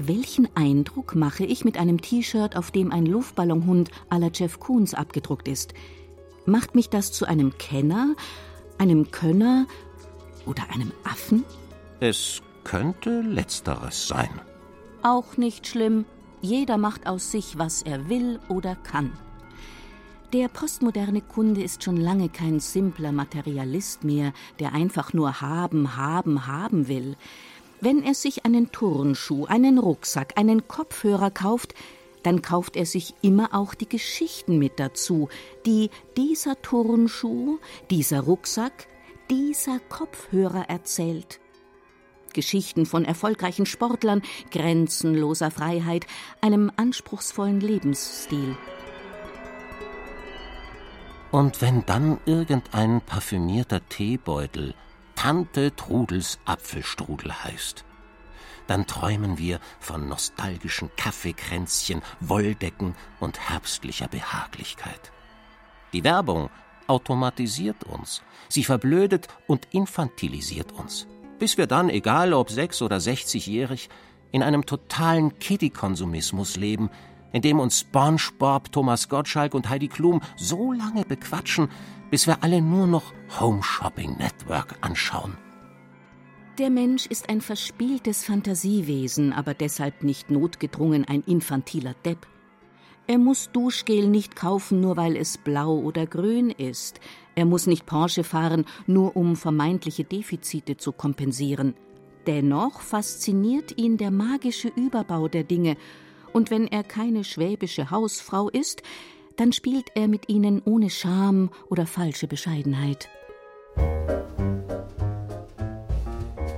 Welchen Eindruck mache ich mit einem T-Shirt, auf dem ein Luftballonhund à la Jeff Koons abgedruckt ist? Macht mich das zu einem Kenner, einem Könner oder einem Affen? Es könnte letzteres sein. Auch nicht schlimm. Jeder macht aus sich, was er will oder kann. Der postmoderne Kunde ist schon lange kein simpler Materialist mehr, der einfach nur haben, haben, haben will. Wenn er sich einen Turnschuh, einen Rucksack, einen Kopfhörer kauft, dann kauft er sich immer auch die Geschichten mit dazu, die dieser Turnschuh, dieser Rucksack, dieser Kopfhörer erzählt. Geschichten von erfolgreichen Sportlern, grenzenloser Freiheit, einem anspruchsvollen Lebensstil. Und wenn dann irgendein parfümierter Teebeutel Tante Trudels Apfelstrudel heißt, dann träumen wir von nostalgischen Kaffeekränzchen, Wolldecken und herbstlicher Behaglichkeit. Die Werbung automatisiert uns, sie verblödet und infantilisiert uns, bis wir dann, egal ob sechs- oder sechzigjährig, in einem totalen Kiddie-Konsumismus leben, in dem uns SpongeBob, Thomas Gottschalk und Heidi Klum so lange bequatschen, bis wir alle nur noch Home Shopping Network anschauen. Der Mensch ist ein verspieltes Fantasiewesen, aber deshalb nicht notgedrungen ein infantiler Depp. Er muss Duschgel nicht kaufen, nur weil es blau oder grün ist. Er muss nicht Porsche fahren, nur um vermeintliche Defizite zu kompensieren. Dennoch fasziniert ihn der magische Überbau der Dinge, und wenn er keine schwäbische Hausfrau ist, dann spielt er mit ihnen ohne Scham oder falsche Bescheidenheit.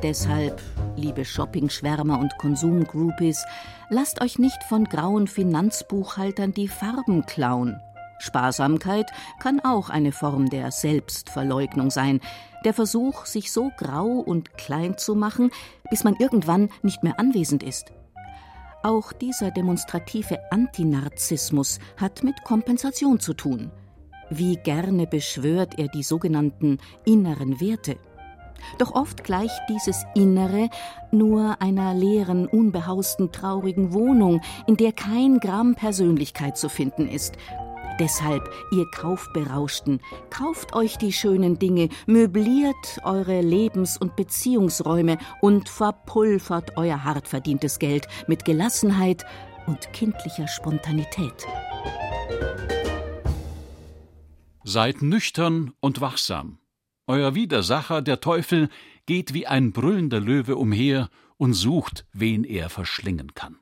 Deshalb, liebe Shoppingschwärmer und Konsumgroupies, lasst euch nicht von grauen Finanzbuchhaltern die Farben klauen. Sparsamkeit kann auch eine Form der Selbstverleugnung sein, der Versuch, sich so grau und klein zu machen, bis man irgendwann nicht mehr anwesend ist. Auch dieser demonstrative Antinarzissmus hat mit Kompensation zu tun. Wie gerne beschwört er die sogenannten inneren Werte. Doch oft gleicht dieses Innere nur einer leeren, unbehausten, traurigen Wohnung, in der kein Gramm Persönlichkeit zu finden ist, Deshalb, ihr Kaufberauschten, kauft euch die schönen Dinge, möbliert eure Lebens- und Beziehungsräume und verpulvert euer hart verdientes Geld mit Gelassenheit und kindlicher Spontanität. Seid nüchtern und wachsam. Euer Widersacher, der Teufel, geht wie ein brüllender Löwe umher und sucht, wen er verschlingen kann.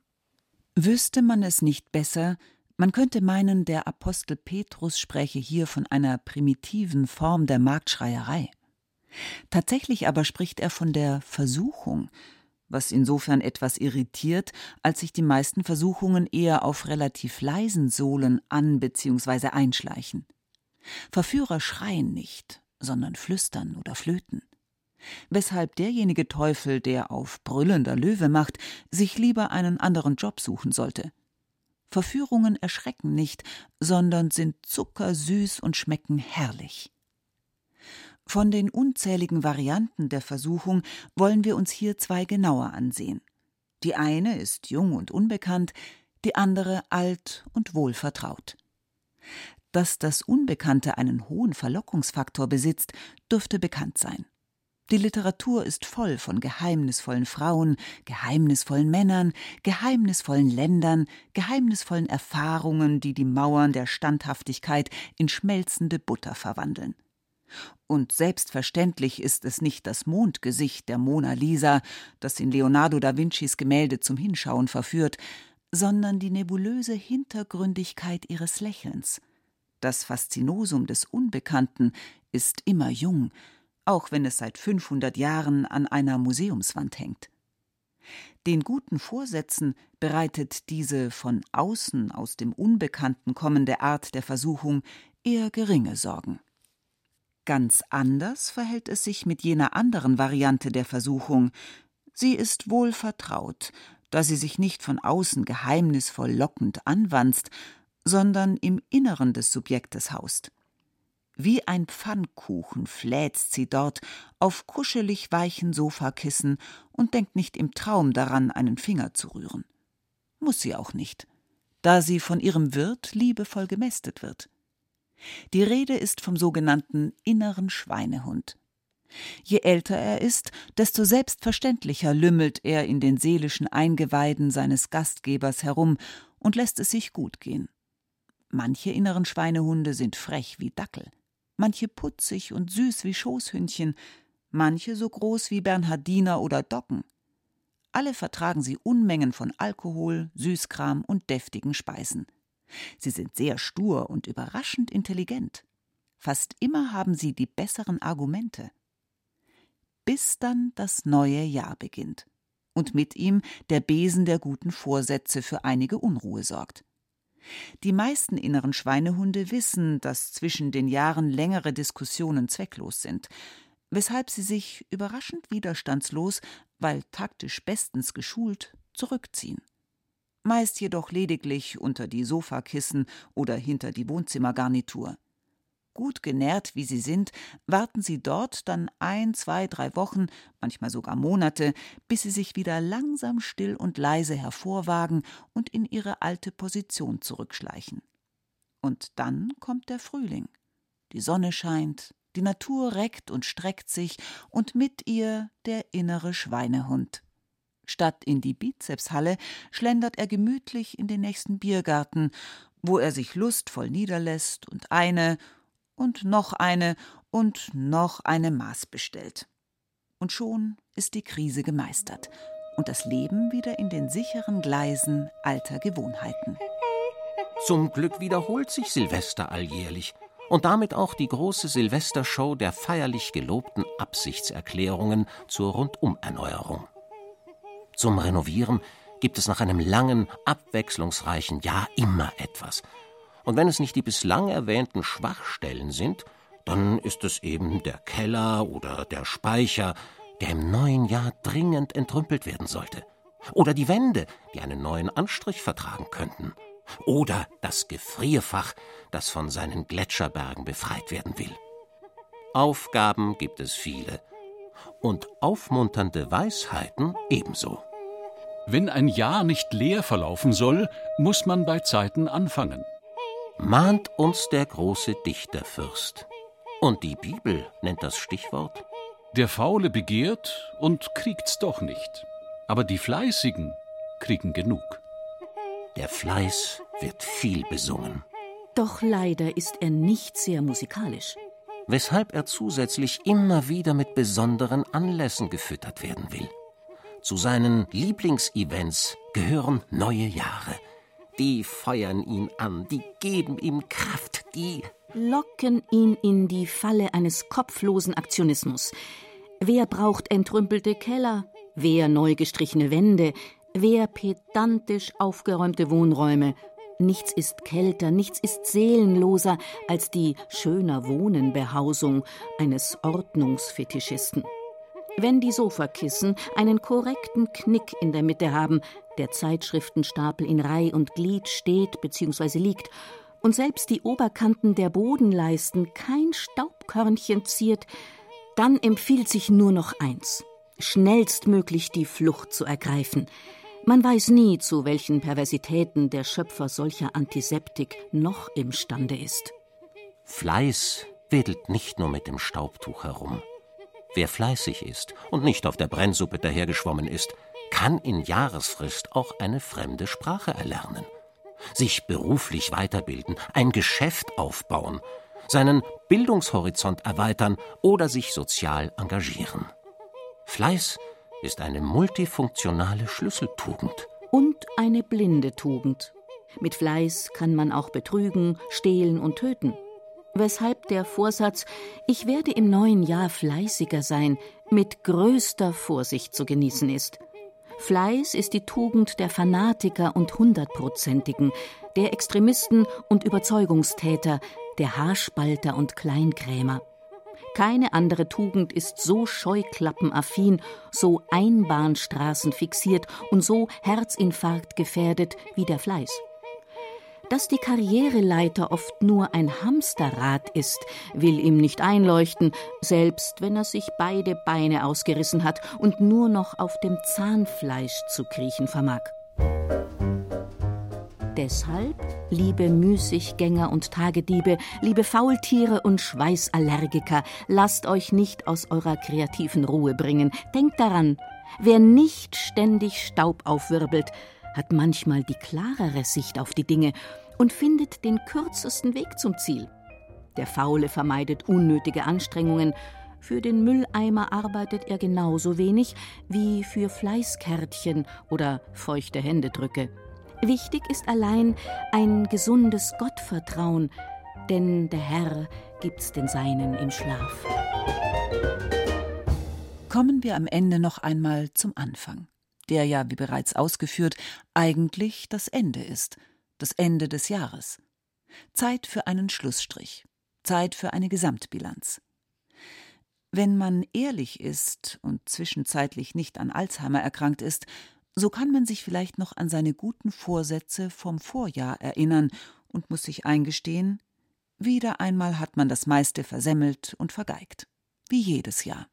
Wüsste man es nicht besser, man könnte meinen, der Apostel Petrus spräche hier von einer primitiven Form der Marktschreierei. Tatsächlich aber spricht er von der Versuchung, was insofern etwas irritiert, als sich die meisten Versuchungen eher auf relativ leisen Sohlen an bzw. einschleichen. Verführer schreien nicht, sondern flüstern oder flöten. Weshalb derjenige Teufel, der auf brüllender Löwe macht, sich lieber einen anderen Job suchen sollte. Verführungen erschrecken nicht, sondern sind zuckersüß und schmecken herrlich. Von den unzähligen Varianten der Versuchung wollen wir uns hier zwei genauer ansehen. Die eine ist jung und unbekannt, die andere alt und wohlvertraut. Dass das Unbekannte einen hohen Verlockungsfaktor besitzt, dürfte bekannt sein. Die Literatur ist voll von geheimnisvollen Frauen, geheimnisvollen Männern, geheimnisvollen Ländern, geheimnisvollen Erfahrungen, die die Mauern der Standhaftigkeit in schmelzende Butter verwandeln. Und selbstverständlich ist es nicht das Mondgesicht der Mona Lisa, das in Leonardo da Vincis Gemälde zum Hinschauen verführt, sondern die nebulöse Hintergründigkeit ihres Lächelns. Das Faszinosum des Unbekannten ist immer jung, auch wenn es seit 500 Jahren an einer Museumswand hängt. Den guten Vorsätzen bereitet diese von außen aus dem Unbekannten kommende Art der Versuchung eher geringe Sorgen. Ganz anders verhält es sich mit jener anderen Variante der Versuchung. Sie ist wohl vertraut, da sie sich nicht von außen geheimnisvoll lockend anwanzt, sondern im Inneren des Subjektes haust. Wie ein Pfannkuchen fläzt sie dort auf kuschelig weichen Sofakissen und denkt nicht im Traum daran, einen Finger zu rühren. Muss sie auch nicht, da sie von ihrem Wirt liebevoll gemästet wird. Die Rede ist vom sogenannten inneren Schweinehund. Je älter er ist, desto selbstverständlicher lümmelt er in den seelischen Eingeweiden seines Gastgebers herum und lässt es sich gut gehen. Manche inneren Schweinehunde sind frech wie Dackel manche putzig und süß wie Schoßhündchen, manche so groß wie Bernhardiner oder Docken. Alle vertragen sie Unmengen von Alkohol, Süßkram und deftigen Speisen. Sie sind sehr stur und überraschend intelligent. Fast immer haben sie die besseren Argumente. Bis dann das neue Jahr beginnt und mit ihm der Besen der guten Vorsätze für einige Unruhe sorgt. Die meisten inneren Schweinehunde wissen, dass zwischen den Jahren längere Diskussionen zwecklos sind, weshalb sie sich überraschend widerstandslos, weil taktisch bestens geschult, zurückziehen. Meist jedoch lediglich unter die Sofakissen oder hinter die Wohnzimmergarnitur. Gut genährt wie sie sind, warten sie dort dann ein, zwei, drei Wochen, manchmal sogar Monate, bis sie sich wieder langsam still und leise hervorwagen und in ihre alte Position zurückschleichen. Und dann kommt der Frühling. Die Sonne scheint, die Natur reckt und streckt sich, und mit ihr der innere Schweinehund. Statt in die Bizepshalle schlendert er gemütlich in den nächsten Biergarten, wo er sich lustvoll niederlässt und eine und noch eine und noch eine Maß bestellt. Und schon ist die Krise gemeistert und das Leben wieder in den sicheren Gleisen alter Gewohnheiten. Zum Glück wiederholt sich Silvester alljährlich und damit auch die große Silvestershow der feierlich gelobten Absichtserklärungen zur Rundumerneuerung. Zum Renovieren gibt es nach einem langen, abwechslungsreichen Jahr immer etwas – und wenn es nicht die bislang erwähnten Schwachstellen sind, dann ist es eben der Keller oder der Speicher, der im neuen Jahr dringend entrümpelt werden sollte. Oder die Wände, die einen neuen Anstrich vertragen könnten. Oder das Gefrierfach, das von seinen Gletscherbergen befreit werden will. Aufgaben gibt es viele. Und aufmunternde Weisheiten ebenso. Wenn ein Jahr nicht leer verlaufen soll, muss man bei Zeiten anfangen mahnt uns der große Dichterfürst. Und die Bibel nennt das Stichwort. Der Faule begehrt und kriegt's doch nicht. Aber die Fleißigen kriegen genug. Der Fleiß wird viel besungen. Doch leider ist er nicht sehr musikalisch. Weshalb er zusätzlich immer wieder mit besonderen Anlässen gefüttert werden will. Zu seinen Lieblingsevents gehören neue Jahre, die feuern ihn an, die geben ihm Kraft, die locken ihn in die Falle eines kopflosen Aktionismus. Wer braucht entrümpelte Keller? Wer neu gestrichene Wände? Wer pedantisch aufgeräumte Wohnräume? Nichts ist kälter, nichts ist seelenloser als die schöner Wohnenbehausung eines Ordnungsfetischisten. Wenn die Sofakissen einen korrekten Knick in der Mitte haben, der Zeitschriftenstapel in Reih und Glied steht bzw. liegt und selbst die Oberkanten der Bodenleisten kein Staubkörnchen ziert, dann empfiehlt sich nur noch eins: schnellstmöglich die Flucht zu ergreifen. Man weiß nie, zu welchen Perversitäten der Schöpfer solcher Antiseptik noch imstande ist. Fleiß wedelt nicht nur mit dem Staubtuch herum. Wer fleißig ist und nicht auf der Brennsuppe dahergeschwommen ist, kann in Jahresfrist auch eine fremde Sprache erlernen, sich beruflich weiterbilden, ein Geschäft aufbauen, seinen Bildungshorizont erweitern oder sich sozial engagieren. Fleiß ist eine multifunktionale Schlüsseltugend. Und eine blinde Tugend. Mit Fleiß kann man auch betrügen, stehlen und töten. Weshalb der Vorsatz, ich werde im neuen Jahr fleißiger sein, mit größter Vorsicht zu genießen ist. Fleiß ist die Tugend der Fanatiker und Hundertprozentigen, der Extremisten und Überzeugungstäter, der Haarspalter und Kleinkrämer. Keine andere Tugend ist so scheuklappenaffin, so Einbahnstraßen fixiert und so Herzinfarkt gefährdet wie der Fleiß. Dass die Karriereleiter oft nur ein Hamsterrad ist, will ihm nicht einleuchten, selbst wenn er sich beide Beine ausgerissen hat und nur noch auf dem Zahnfleisch zu kriechen vermag. Deshalb, liebe Müßiggänger und Tagediebe, liebe Faultiere und Schweißallergiker, lasst euch nicht aus eurer kreativen Ruhe bringen. Denkt daran, wer nicht ständig Staub aufwirbelt, hat manchmal die klarere Sicht auf die Dinge und findet den kürzesten Weg zum Ziel. Der Faule vermeidet unnötige Anstrengungen, für den Mülleimer arbeitet er genauso wenig wie für Fleißkärtchen oder feuchte Händedrücke. Wichtig ist allein ein gesundes Gottvertrauen, denn der Herr gibt's den Seinen im Schlaf. Kommen wir am Ende noch einmal zum Anfang der ja, wie bereits ausgeführt, eigentlich das Ende ist, das Ende des Jahres. Zeit für einen Schlussstrich, Zeit für eine Gesamtbilanz. Wenn man ehrlich ist und zwischenzeitlich nicht an Alzheimer erkrankt ist, so kann man sich vielleicht noch an seine guten Vorsätze vom Vorjahr erinnern und muss sich eingestehen, wieder einmal hat man das meiste versemmelt und vergeigt, wie jedes Jahr.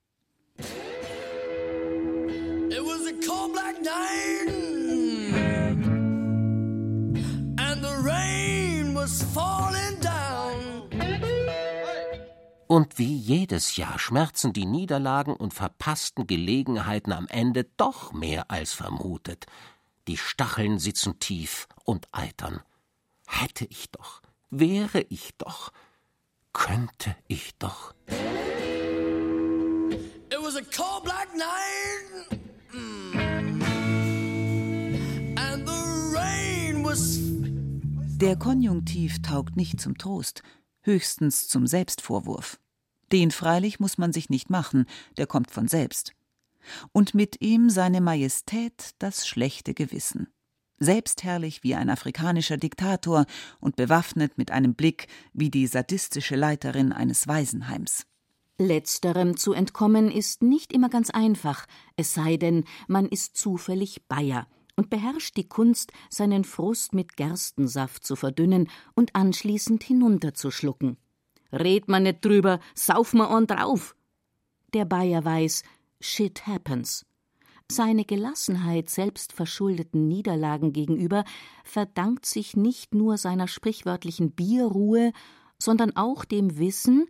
Und wie jedes Jahr schmerzen die Niederlagen und verpassten Gelegenheiten am Ende doch mehr als vermutet. Die Stacheln sitzen tief und eitern. Hätte ich doch, wäre ich doch, könnte ich doch. It was a cold black night. Der Konjunktiv taugt nicht zum Trost, höchstens zum Selbstvorwurf. Den freilich muss man sich nicht machen, der kommt von selbst. Und mit ihm seine Majestät das schlechte Gewissen. Selbstherrlich wie ein afrikanischer Diktator und bewaffnet mit einem Blick wie die sadistische Leiterin eines Waisenheims. Letzterem zu entkommen ist nicht immer ganz einfach, es sei denn, man ist zufällig Bayer und beherrscht die Kunst, seinen Frust mit Gerstensaft zu verdünnen und anschließend hinunterzuschlucken. Red man nicht drüber, sauf ma on drauf. Der Bayer weiß, shit happens. Seine Gelassenheit selbstverschuldeten Niederlagen gegenüber verdankt sich nicht nur seiner sprichwörtlichen Bierruhe, sondern auch dem Wissen,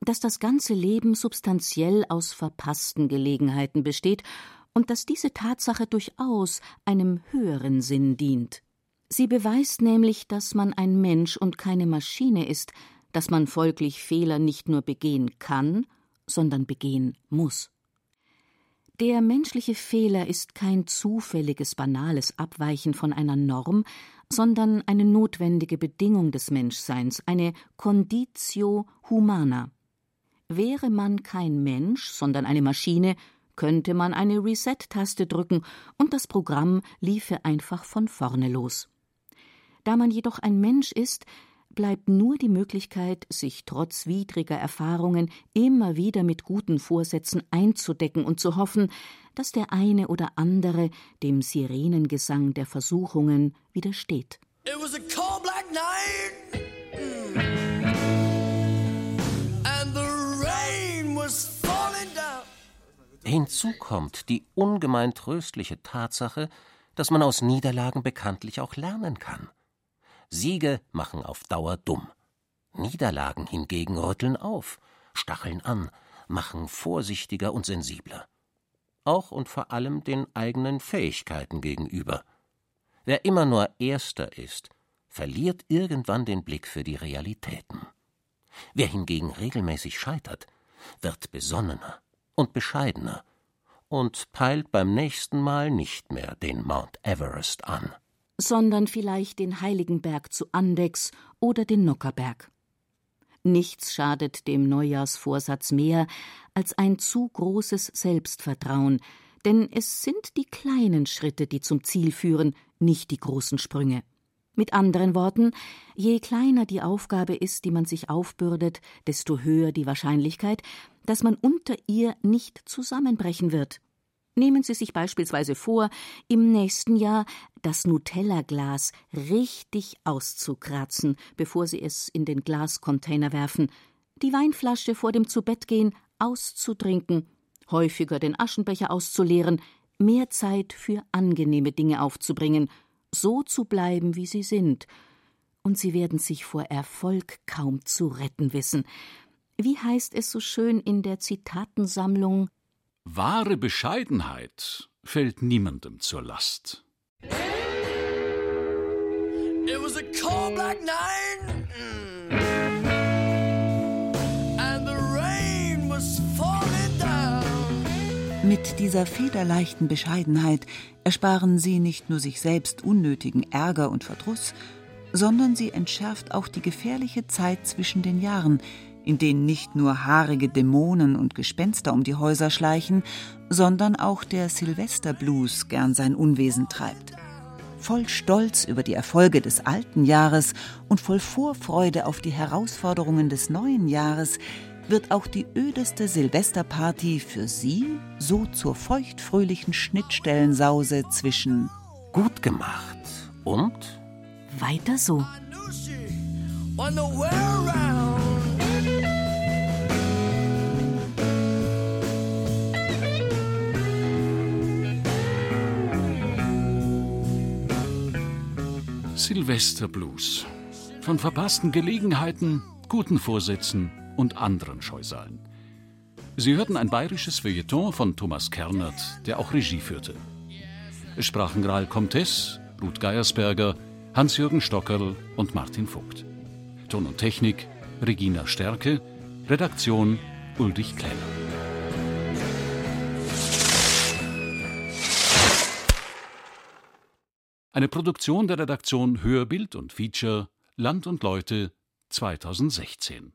dass das ganze Leben substanziell aus verpassten Gelegenheiten besteht und dass diese Tatsache durchaus einem höheren Sinn dient. Sie beweist nämlich, dass man ein Mensch und keine Maschine ist, dass man folglich Fehler nicht nur begehen kann, sondern begehen muss. Der menschliche Fehler ist kein zufälliges, banales Abweichen von einer Norm, sondern eine notwendige Bedingung des Menschseins, eine Conditio humana. Wäre man kein Mensch, sondern eine Maschine, könnte man eine Reset-Taste drücken und das Programm liefe einfach von vorne los. Da man jedoch ein Mensch ist, bleibt nur die Möglichkeit, sich trotz widriger Erfahrungen immer wieder mit guten Vorsätzen einzudecken und zu hoffen, dass der eine oder andere dem Sirenengesang der Versuchungen widersteht. It was a cold black night. Hinzu kommt die ungemein tröstliche Tatsache, dass man aus Niederlagen bekanntlich auch lernen kann. Siege machen auf Dauer dumm. Niederlagen hingegen rütteln auf, stacheln an, machen vorsichtiger und sensibler. Auch und vor allem den eigenen Fähigkeiten gegenüber. Wer immer nur Erster ist, verliert irgendwann den Blick für die Realitäten. Wer hingegen regelmäßig scheitert, wird besonnener und bescheidener und peilt beim nächsten Mal nicht mehr den Mount Everest an, sondern vielleicht den Heiligenberg zu Andex oder den Nockerberg. Nichts schadet dem Neujahrsvorsatz mehr als ein zu großes Selbstvertrauen, denn es sind die kleinen Schritte, die zum Ziel führen, nicht die großen Sprünge. Mit anderen Worten, je kleiner die Aufgabe ist, die man sich aufbürdet, desto höher die Wahrscheinlichkeit, dass man unter ihr nicht zusammenbrechen wird. Nehmen Sie sich beispielsweise vor, im nächsten Jahr das Nutella-Glas richtig auszukratzen, bevor Sie es in den Glascontainer werfen, die Weinflasche vor dem Zubettgehen auszutrinken, häufiger den Aschenbecher auszuleeren, mehr Zeit für angenehme Dinge aufzubringen, so zu bleiben, wie sie sind, und sie werden sich vor Erfolg kaum zu retten wissen. Wie heißt es so schön in der Zitatensammlung Wahre Bescheidenheit fällt niemandem zur Last. It was a cold black night. Mit dieser federleichten Bescheidenheit ersparen sie nicht nur sich selbst unnötigen Ärger und Verdruss, sondern sie entschärft auch die gefährliche Zeit zwischen den Jahren, in denen nicht nur haarige Dämonen und Gespenster um die Häuser schleichen, sondern auch der Silvesterblues gern sein Unwesen treibt. Voll Stolz über die Erfolge des alten Jahres und voll Vorfreude auf die Herausforderungen des neuen Jahres wird auch die ödeste Silvesterparty für Sie so zur feuchtfröhlichen Schnittstellensause zwischen gut gemacht und weiter so. Silvesterblues. Von verpassten Gelegenheiten, guten Vorsätzen und anderen Scheusalen. Sie hörten ein bayerisches Feuilleton von Thomas Kernert, der auch Regie führte. Es sprachen Graal Comtes, Ruth Geiersberger, Hans-Jürgen Stockerl und Martin Vogt. Ton und Technik Regina Stärke, Redaktion Ulrich Kleller. Eine Produktion der Redaktion Hörbild und Feature Land und Leute 2016.